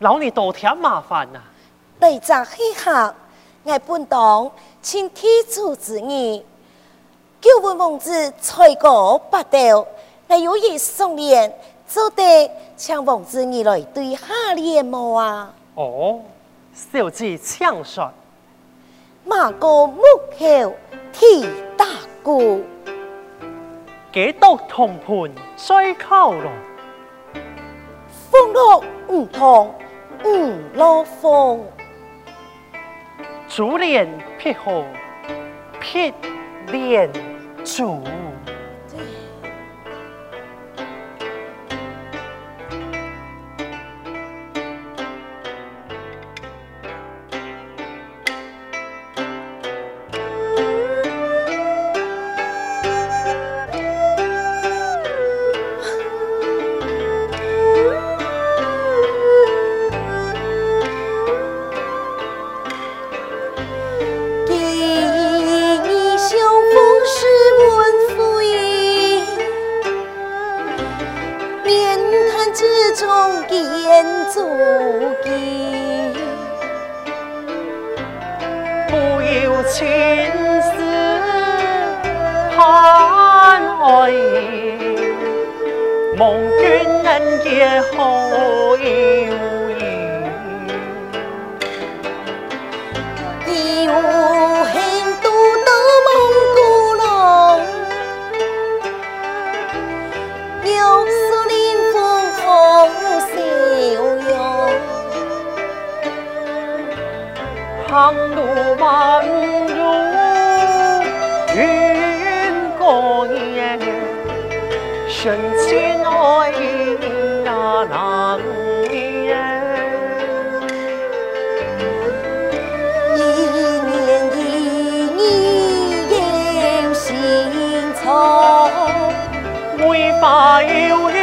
劳你多添麻烦啊？对着黑客，我本当请天主之意，叫我孟子才过八道，我有意送礼，做得请王子你来对下联么啊？哦，小姐请说。马哥木口替大鼓，几多铜盘摔靠咯？风落梧桐梧落风，竹帘碧荷碧连珠。长路漫如云过眼，深情爱意那为发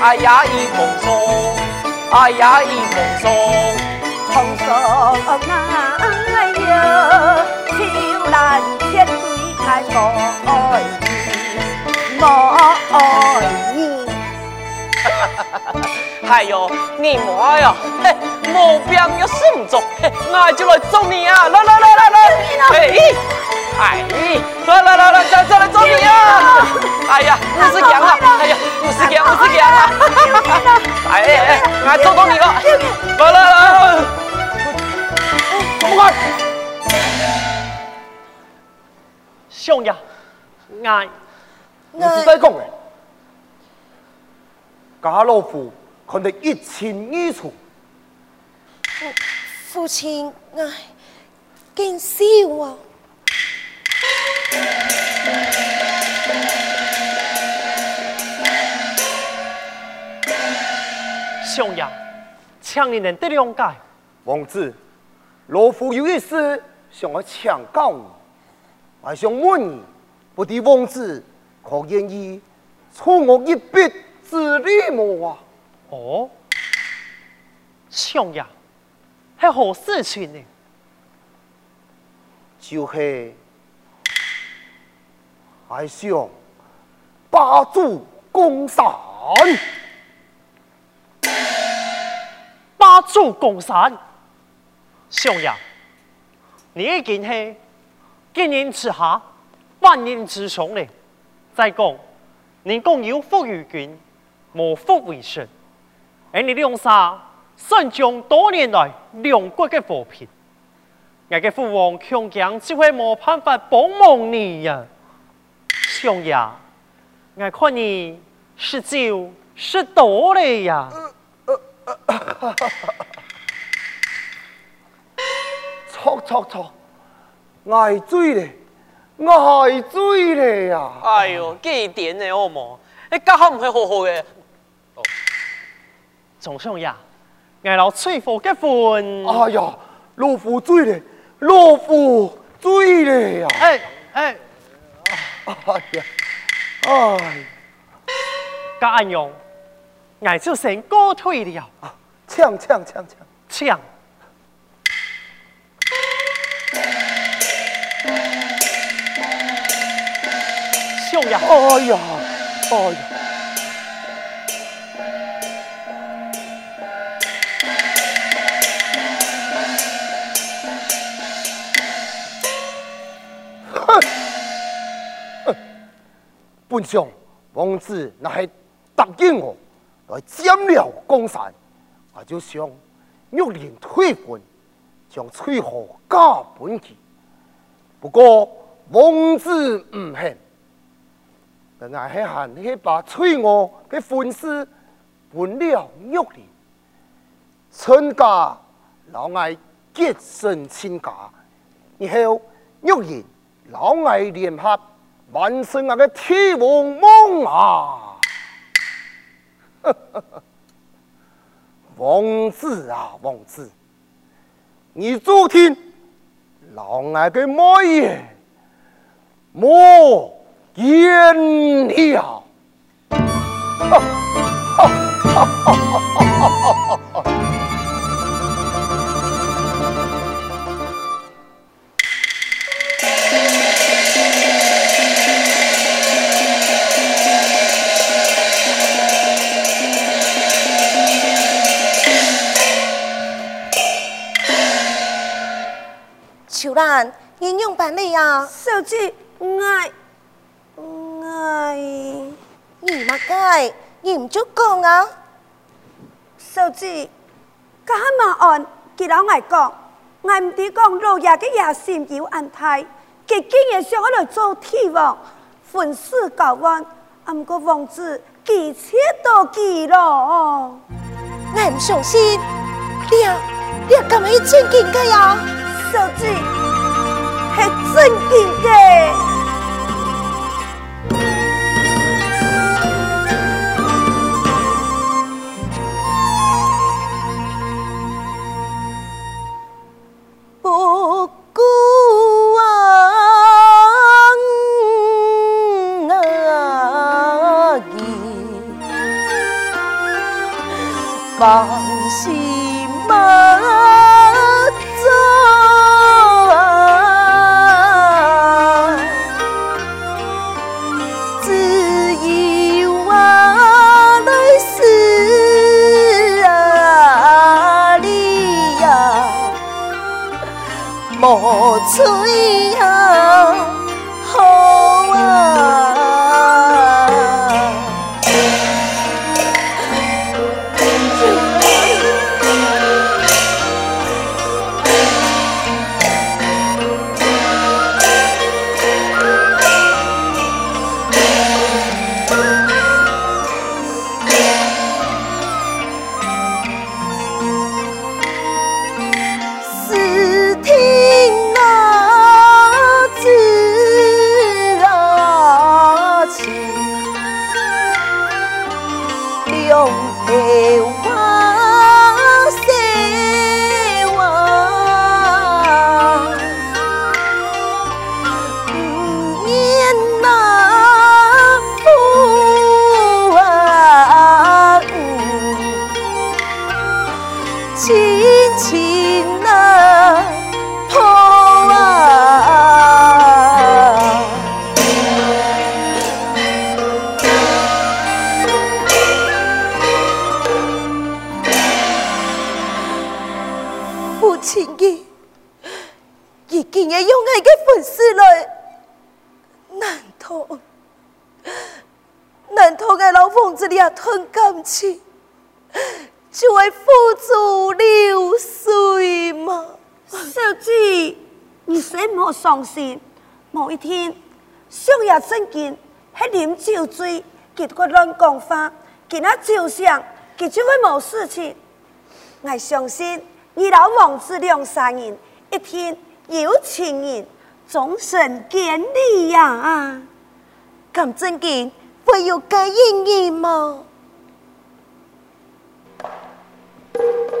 哎呀，一蓬松，哎呀，一蓬松，蓬松哎呀，秋兰千对开莫爱意，莫爱意。哎呦，你莫哟，嘿，毛病要慎重，嘿，我就来揍你啊！来来来来来，嘿。哎，来来来来，再再来找你呀！哎呀，五十两啊！哎呀，五十两，五十两啊！哎哎，俺找到你了！来来来，这么快！兄弟，俺，你是在讲人？家老夫看得一清二楚。父亲，哎，见笑啊！相爷，请你能得谅解。王子，老夫有一事想要请教你，还想问你，不知王子可愿意助我一臂之力么？啊？哦，相爷，系何事情呢？就是还想八柱共山。八柱共山，相爷，你已经是今年之下，万年之上咧。再讲，你讲有福于君，无福为臣。而你两沙伸张多年来两国嘅和平，我嘅父王强强只会冇办法帮忙你呀，相爷，我看你是就，是多嘞呀。错错错，爱醉咧，爱醉咧呀！哎呦，几点呢？好冇？你家下唔系好好嘅。哦，总相爷，爱老吹火结婚。哎呀，老夫醉咧，老夫醉咧呀！哎哎，哎呀，哎，家勇，俺就先告退了。抢抢抢抢抢！相爷，哎呀，哎呀！本相王子那系答应我来占了江山。我就想玉莲退婚，将翠荷嫁本去。不过王子唔肯，但系还喊去把翠娥嘅婚事搬了玉莲，春家老爱结成亲家，然后玉莲老爱联合完成我嘅天王梦啊！王子啊，王子，你昨天老爱嘅莫言莫言了。秋兰，你用办理呀？小姐，爱爱，你乜解？你唔足讲啊？小姐，家下马案，佢老爱讲，爱唔知讲老爷嘅野心有安泰，佢竟然想我来做天王，粉丝搞完，唔过王子几切都记咯。我唔相信，你啊，你啊，咁系真经嘅呀？小姐，系真经嘅。亲亲啊，婆啊。不轻易，已经也用爱粉丝了，难道难道俺老疯子俩吞感情？就会付诸流水吗？小姐，你先莫伤心。某一天，上夜正见，喺饮酒醉，结果乱讲话，见他酒香，佢就会无事情。我相信，你老王子两三人，一天有情人终身见你呀！啊，咁正经会有该应验吗？thank you.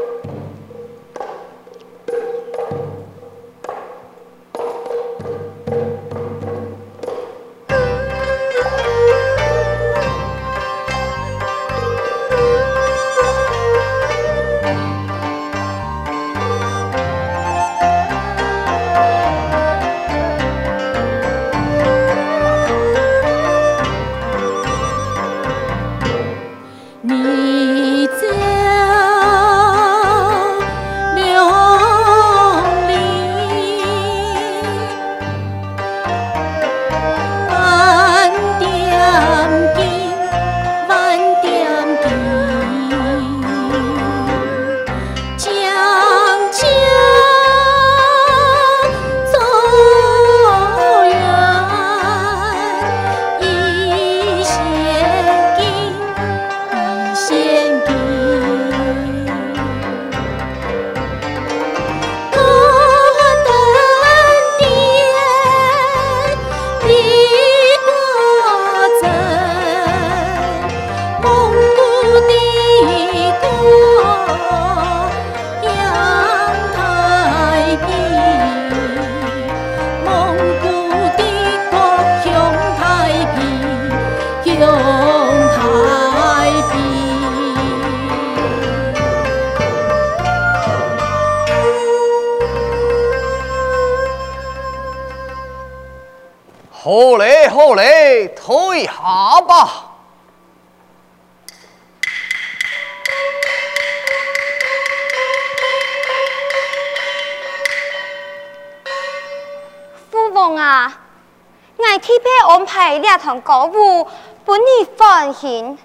嘞，退下吧。父王啊，我替配安排两堂歌舞，本你欢喜，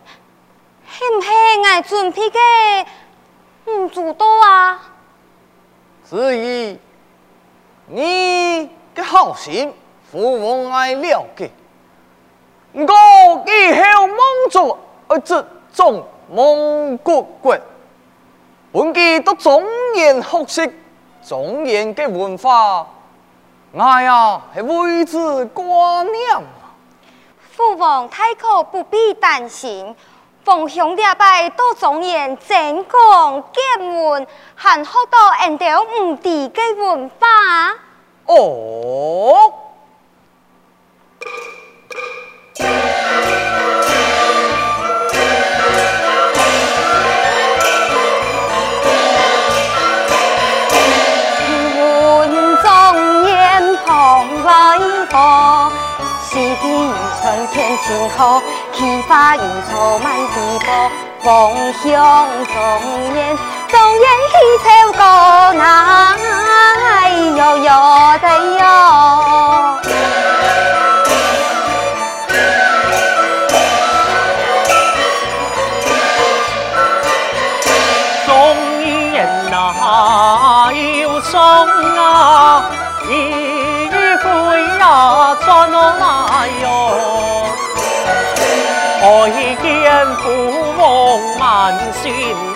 是不是我准备的唔足多啊？子怡，你嘅好心。父王爱了解，我以后蒙做而执掌蒙古国，本记都庄严学习庄严嘅文化，哎呀系为之挂念。父王太可不必担心，奉兄弟拜都庄严正讲见闻，还学到人哋唔地嘅文化。哦。天晴后，启发云彩满地波，风向中原，中原喜潮高，那悠悠的哟。中原那有松啊，一回呀，转来哟。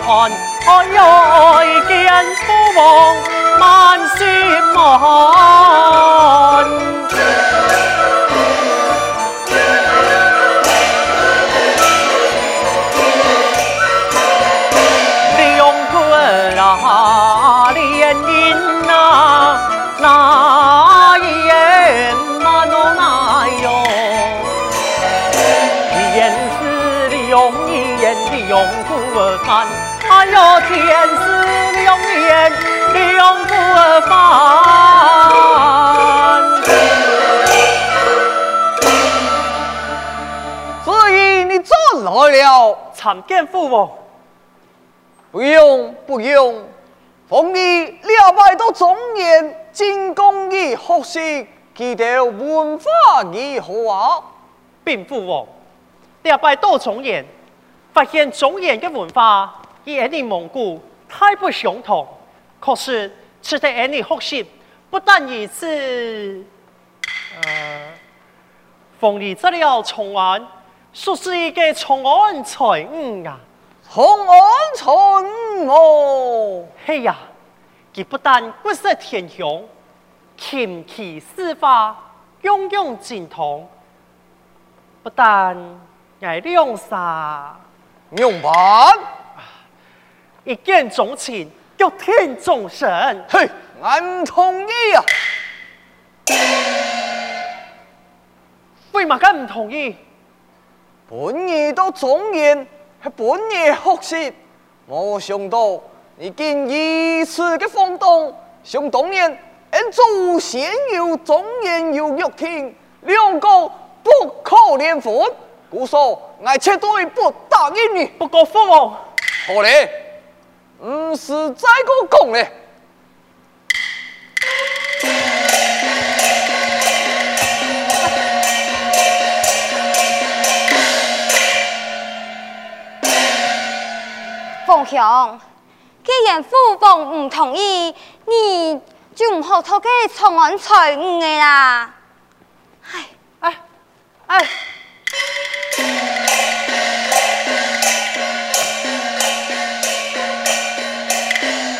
看哎哟见父王万心慢李永啊李元啊那一哟。一眼李永固看返。哎呦，天赐良言，永不而返。所以你转来了，参见父王。不用不用，奉你两百多忠言，进贡于学习，记得文化如何啊？禀父王，两百多忠言，发现忠言的文化与俺哋蒙古太不相同。可是值得安尼学习，不但如此，呃，奉你这了长安，说是一个长安才五啊。长安才五哦，嘿呀，佢不但国色天雄，琴棋书画样样精通，不但爱两沙用办，一见钟情，叫天终身。嘿，俺唔同意啊！为嘛咁唔同意？本意都忠言。系本意学习，我想到你见如此嘅风动，想当年俺祖先有忠言有玉听，两个不可连分，故说俺绝对不答应你。不过父王，好嘞，唔是再个讲嘞。凤雄，既然父王唔同意，你就唔好拖佢长安才五个啦。唉，哎，哎，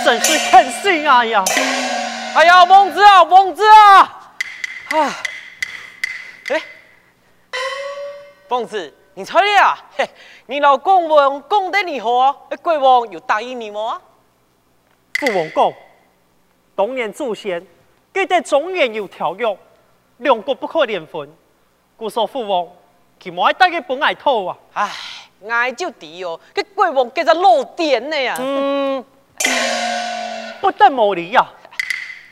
真是狠心啊呀！哎呀，孟子啊，孟子啊！啊，哎，孟子。你猜呀？嘿，你老公王讲得你好啊？国王有答应你吗？父王讲，当年祖先记得中原有条约，两国不可连分。故说父王，佢冇爱带个本爱套啊！唉，爱就敌哦，佢国王给他漏电的呀！嗯，不得无理呀！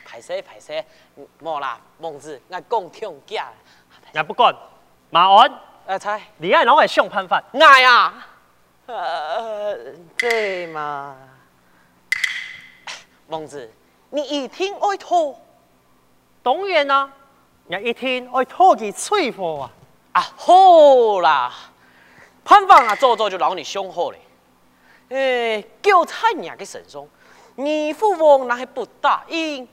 歹势歹势，莫啦，孟子，我讲听假。也不管，马安。呃，猜你爱啷个想办法？爱啊，呃，对嘛？孟子，你一听爱拖？当然啦，你一听爱拖佢催货啊！啊，好啦，办法啊，做做就让你想好嘞。诶，叫菜娘嘅神松，你父王那系不答应，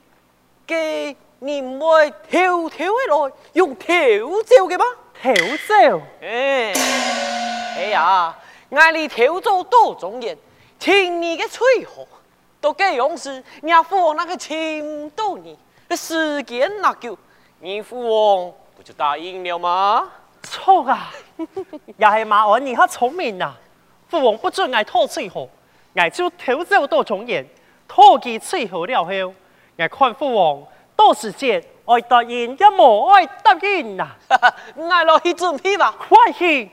给你妹偷偷来用偷走的吗？偷走？哎，哎呀，爱你偷走多种言，听你嘅吹和，都给勇士，你父王那个请到你，时间那久，你父王不就答应了吗？错啊，也是马鞍你好聪明啊，父王不准爱偷吹和，爱就偷走多种言，偷其吹好了后，眼看父王多时间。爱答应也无爱答应呐，爱落去准备吧，快去！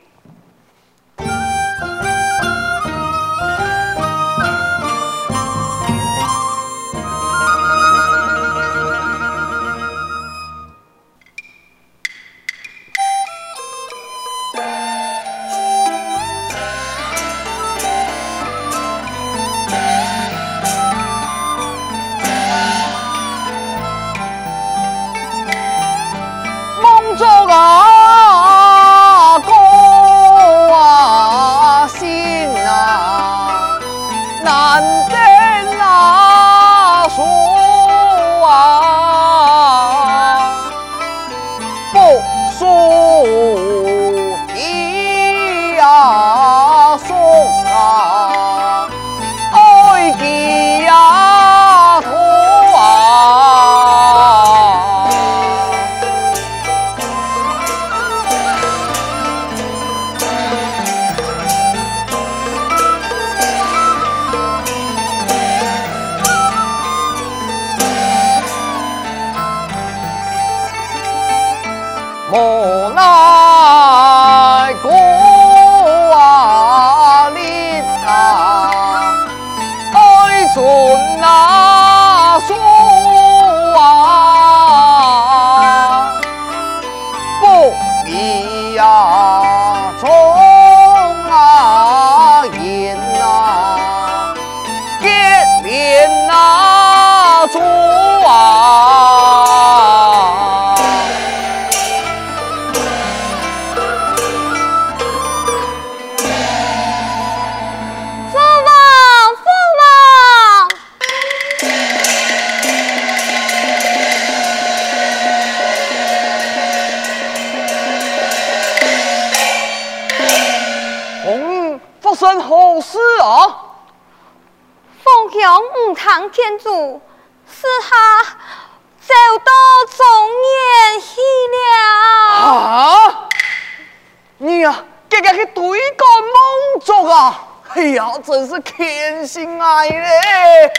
莫老。好事啊？奉行五堂天主，是他了。啊！你，这个是对个梦作啊！哎呀，真是天心爱嘞！